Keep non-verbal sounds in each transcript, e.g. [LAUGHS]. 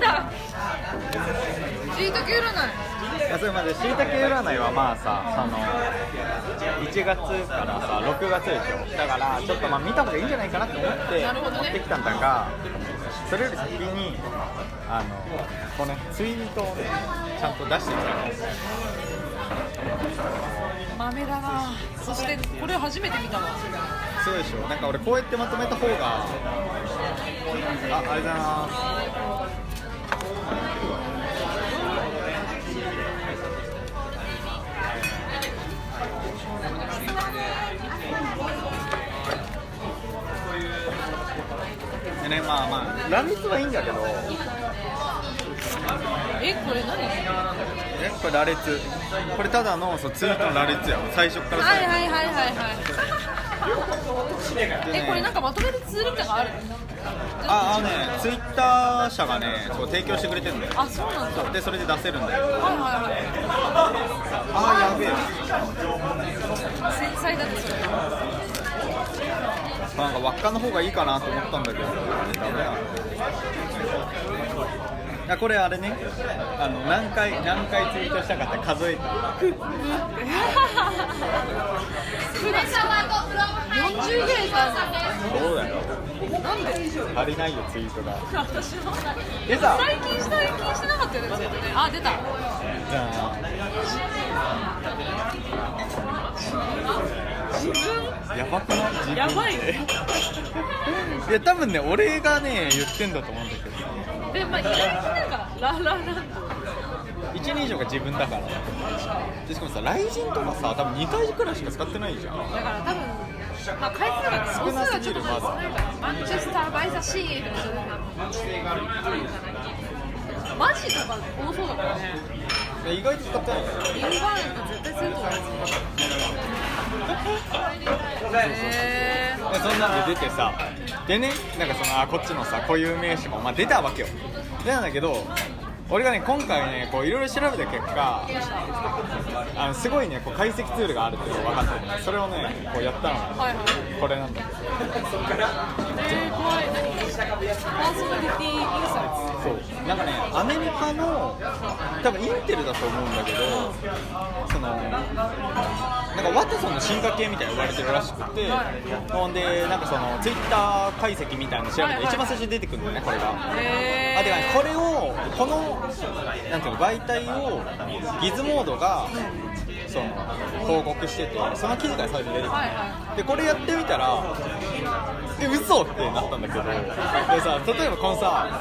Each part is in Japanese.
た。しいたけ占い。いやそれまでしいたけ占いはまあさその1月からさ6月でしょだからちょっとまあ見た方がいいんじゃないかなって思って持ってきたんだがそれより先にあのこのねツイートをねちゃんと出してみたの豆だな。そしてこれ初めて見たわ。すごいでしょなんか俺こうやってまとめた方があありがとねまあまあ。乱立はいいんだけど。えこれ何？えこれ羅列。これただのそうツイートの羅列や最初からはい最後。はいはいはいはい。でね。えこれなんかまとめるツールとかある？ああのねツイッター社がねそう提供してくれてるんだよ。あそうなんだ。でそれで出せるんだよ。はいはいはい。ああやべえ。繊細だね。それなんか輪っかの方がいいかなと思ったんだけど。ダメだ。いやこれあれね。あの何回何回ツイートしたかって数えた普段40ぐら。いさそうだよなんで足りないよツイートが私もでさ最近最近してなかったよねツイートねあ出たじゃあ自分やばくない？自分やばいいや多分ね俺がね言ってんだと思うんだけど。でまあ意外になんかララランド。1人以上が自分だから。でしかもさ雷神とかさ多分2回くらいしか使ってないじゃん。だから多分まあ回数が少なすぎる母数がちょっと少ないからマンチェスター・バイ・ザ・シーマジとか多そうだからね。いや意外と使ってない。よインバーンと絶対すると思うんですよへでそんなんで出てさでねなんかそのあこっちのさ固有名詞も、まあ、出たわけよ。出たんだけど俺がね今回ねこういろいろ調べた結果あのすごいねこう解析ツールがあるっていうのが分かってね。それをねこうやったのが、はいはい。これなんだけどえー、怖い何？パーソナリティインサイそう。なんかねアメリカの多分インテルだと思うんだけどそのなんかワトソンの進化系みたいな言われてるらしくて、ほんでなんかそのツイッター解析みたいなの調べて一番最初に出てくるんだよねこれが。あてかねこれをこのなんていうの媒体をギズモードがその報告しててその記事が最初に出てくる、はいはでこれやってみたらえ嘘ってなったんだけど。でさ例えばこのさ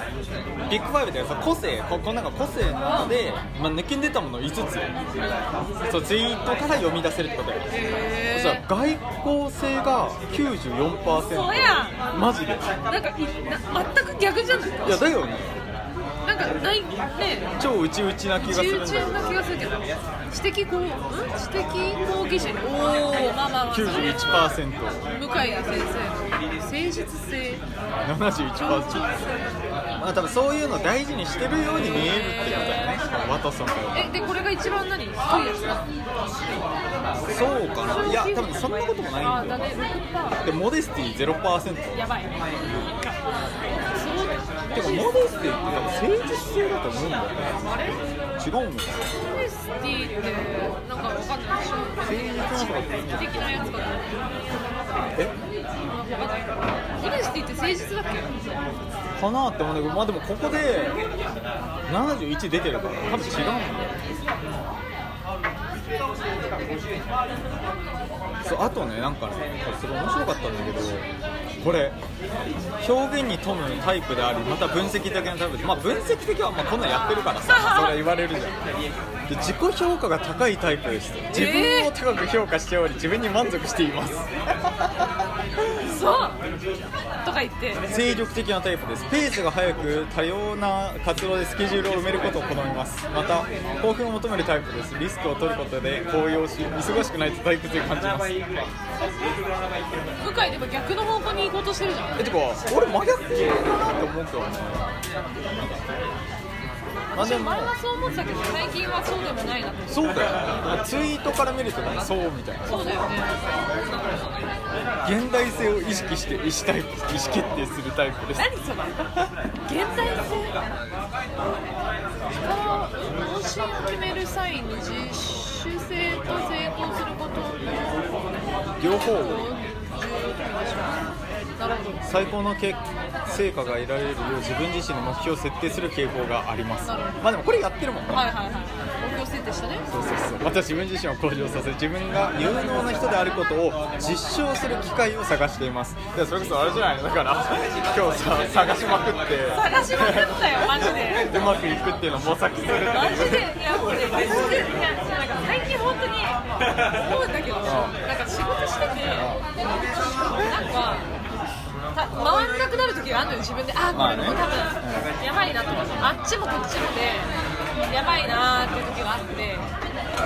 ビッグファイブでさ個性ここのなんか個性の中で、まあ、抜きに出たもの5つ。そうツイートから読み出せるってことよへそしたら外交性が94%そうやマジで。いなんかいな全く逆じゃないやだよねなんかないね超内々な気がするんだけど。な気がするけど知的こう、ん知的好奇心おおまあまあまあそれ91%は向井先生。の誠実性。71%まあ多分そういうの大事にしてるように見えるってことだよね。ワトソンがえでこれが一番何？低いやつだそうかな。いや多分そんなこともないんだよあだね6%でモデスティ0%やばい。そうてかモデスティって誠実性だと思うんだよね。違うのかホネスティってなんかわかんないでしょ誠実なのか素敵なやつかなえホネスティって誠実だっけ？かなって思うんだけどまあでもここで71出てるから多分違うんだよそうあとねなんかねすごい面白かったんだけどこれ表現に富むタイプでありまた分析的なタイプでまあ分析的はまあこんなんやってるからさ [LAUGHS] それは言われるじゃん。で自己評価が高いタイプです。自分を高く評価しており自分に満足していますそう。とか言って。精力的なタイプです。ペースが速く多様な活動でスケジュールを埋めることを好みます。また興奮を求めるタイプです。リスクを取ることで高揚し忙しくないと退屈に感じます。向井でも逆の方向に行こうとしてるじゃん。えてか俺真逆だなって思うけどでも前はそう思ってたけど最近はそうでもないなって。そうだよね。ツイートから見るとねそうみたいな。そうだよね。現代性を意識して意思タイプ意思決定するタイプです。何それ現代性？方針を決める際に自主性と成功することの両方。を重要でしょ。なるほど最高のけ成果が得られるよう自分自身の目標を設定する傾向があります。まあでもこれやってるもんねはいはいはい。目標設定したね。そうそうそう。また自分自身を向上させ自分が有能な人であることを実証する機会を探しています。でそれこそあれじゃない？のだから今日さ探しまくって。探しまくったよマジで。[LAUGHS] うまくいくっていうのを模索するマジで。いやもうねマジで。いやなんか最近本当に思うんだけどなんか仕事してて [LAUGHS] なんかた回んなくなる時があるのよ自分で。あこれもう多分やばいなとかあっちもこっちもでやばいなっていう時があって。で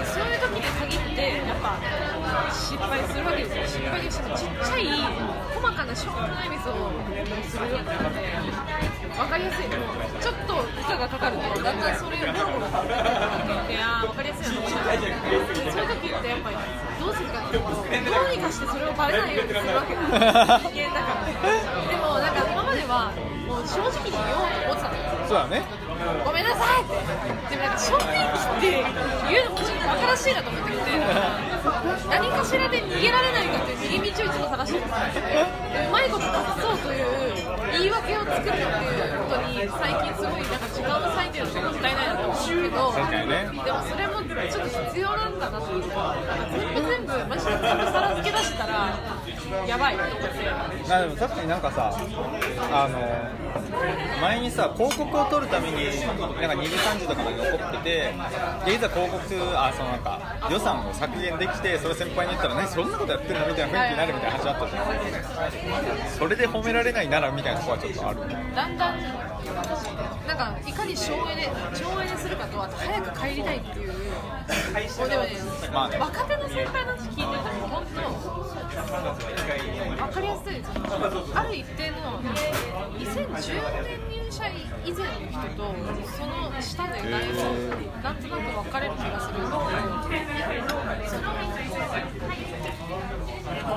そういう時に限ってやっぱ失敗するわけですよ。失敗してもちっちゃい細かなしょうもないミスをするようになって分かりやすいちょっと負荷がかかるとだんだんそれがボロボロっていてあー分かりやすいなと思ったでそういう時って。やっぱりどうするかっていうとどうにかしてそれをバレないようにするわけだ人間だからでもなんか今まではもう正直に言おうと思ってたのよそうだねごめんなさいってでもなんか正面切って言うのもちょっと馬鹿らしいなと思ってきて何かしらで逃げられないかっていう逃げ道をいつも探してるんですよでうまいこと隠そうという言い訳を作るっていう。最近すごいなんか時間を割いてるのがもったいないなと思うけどねでもそれもちょっと必要なんだなと思って全部全部マジで全部皿付け出したらやばいと思って。あでも確かになんかさあの前にさ広告を取るためになんか2時3時とかまで残っててでいざ広告あそのなんか予算を削減できてそれ先輩に言ったらねそんなことやってるのみたいな雰囲気になるみたいな話あったじゃん。それで褒められないならみたいなとこはちょっとある。だんだんなんかいかに省エネ省エネするかとあと早く帰りたいっていうもうでもね、まあね。若手の先輩の話聞いてても本当分かりやすいですある一定の10年入社以前の人とその下でだいぶなんとなく分かれる気がするんだけどその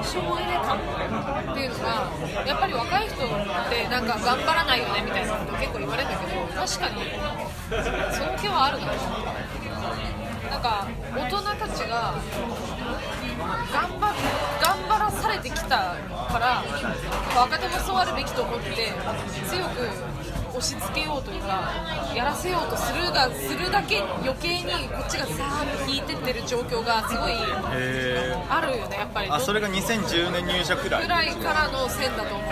省エネ感っていうのがやっぱり若い人ってなんか頑張らないよねみたいなこと結構言われるんだけど確かにその気はあるななんか大人たちが頑張頑張らされてきたから若手もそうあるべきと思って強く押し付けようというかやらせようとするがするだけ余計にこっちがさーっと引いてってる状況がすごいへあるよねやっぱりあそれが2010年入社くらい？ぐらいからの線だと思う。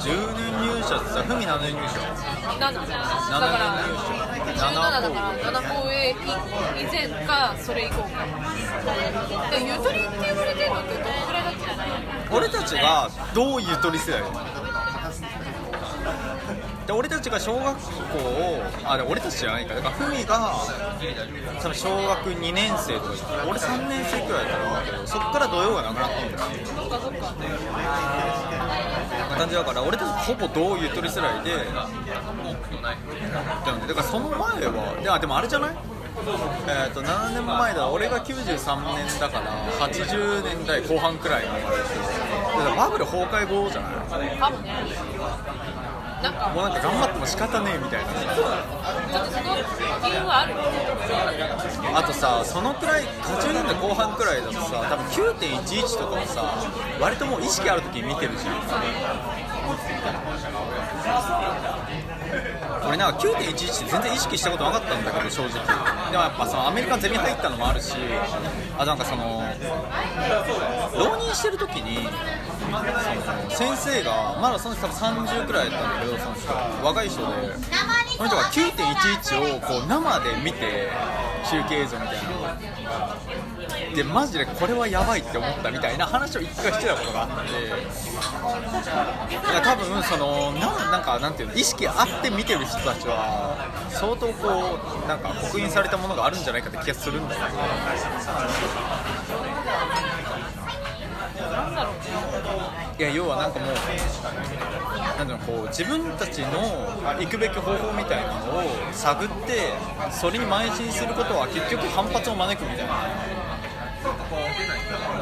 10年入社ってさふみ何年入社？7だから17だから7個上以前かそれ以降かでゆとりって言われてるのってどのくらいだっけ俺たちがどうゆとり世代で俺たちが小学校をあで俺たちじゃないかだからふみがその小学2年生とか俺3年生くらいだったけどそっから土曜がなくなったんだよそっかそっか感じだから俺たちほぼ同ゆとり世代ででもねだからその前はいやでもあれじゃない？えー、と7年前だ？俺が93年だから80年代後半くらい。だからバブル崩壊後じゃない？多分ねなんかもうなんか頑張っても仕方ねえみたいな。ちょっとその理由はある？あとさそのくらい80年代後半くらいだとさ多分9.11とかをさ割ともう意識ある時に見てるじゃん。俺なんか9.11って全然意識したことなかったんだけど正直。でもやっぱそのアメリカゼミ入ったのもあるしあなんかその浪人してる時にその先生がまだその人多分30くらいだったんだけどその人若い人でその人が9.11をこう生で見て中継映像みたいなでマジでこれはやばいって思ったみたいな話を一回してたことがあって。いや多分そのなんなんかなんていうの意識あって見てる人たちは相当こうなんか刻印されたものがあるんじゃないかって気がするんだけど。いや要はなんかもうなんていうこう自分たちの行くべき方法みたいなのを探ってそれに邁進することは結局反発を招くみたいな。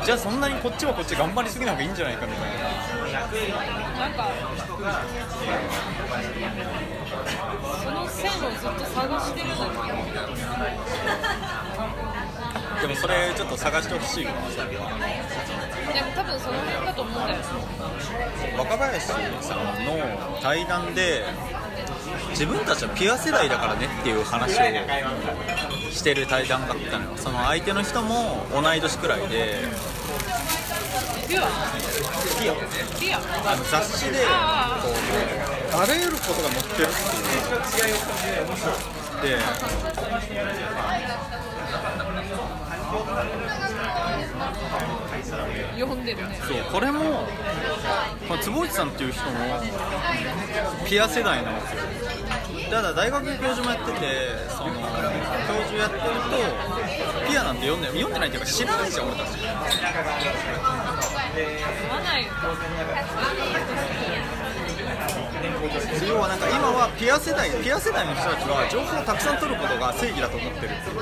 じゃあそんなにこっちはこっち頑張りすぎな方がいいんじゃないかみたいな。なんかその線をずっと探してるんだけ。どでもそれちょっと探してほしい。わそれはでも多分その辺だと思うんだよ若林さんの対談で自分たちはピュア世代だからねっていう話をしてる対談があったのよ。その相手の人も同い年くらいでアピアピュアあの雑誌であこうあ。らゆることが載ってるっていう。で読んでるねそうこれも、まあ、坪内さんっていう人もピア世代なんですよ。ただ大学教授もやっててその教授やってるとピアなんて読んで読んでないっていうか知らないじゃん俺たち読まないよ要はなんか今はピア世代ピア世代の人たちは情報をたくさん取ることが正義だと思ってるっていう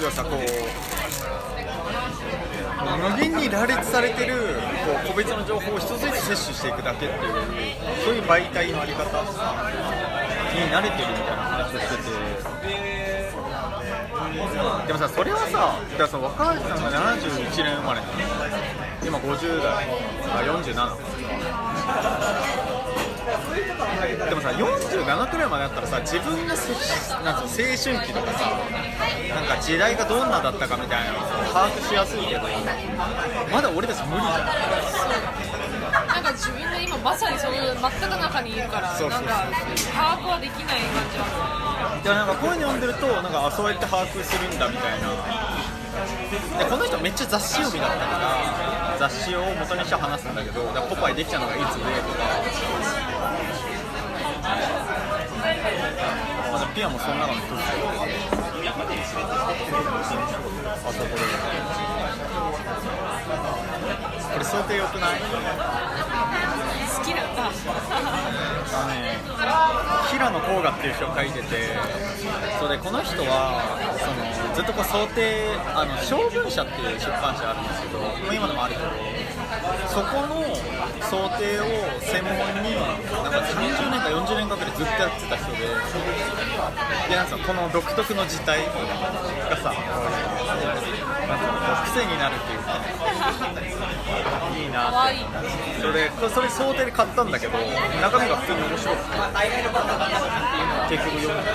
要はさこう無限に羅列されてるこう個別の情報を一つずつ摂取していくだけっていうそういう媒体のあり方に慣れてるみたいな話をしててでもさそれはさだからさ若林さんが71年生まれ。なの今50代。あ47でもさ47くらいまでだったらさ自分のせなん青春期とかさなんか時代がどんなだったかみたいなのを把握しやすいけどまだ俺たち無理じゃん。まさにその真っ只中にいるからそうそうそう。なんか把握はできない感じは。でもなんかこういうの読んでるとなんかあそうやって把握するんだみたいな。でこの人めっちゃ雑誌読みだったから雑誌を元にして話すんだけどだポパイできたのがいつでとか。まあでもピアもその中の一つであそうこれこれ想定良くない？好きなんだね、平野甲賀っていう人が書いててそれでこの人はそのずっとこう想定あの小文社っていう出版社あるんですけど今でもあるけどそこの想定を専門になんか30年か40年かけてずっとやってた人ででなんかこの独特の字体がさなん癖になるっていうか。いいなって。それそれ想定で買ったんだけど中身が普通に面白くて。結局読んだ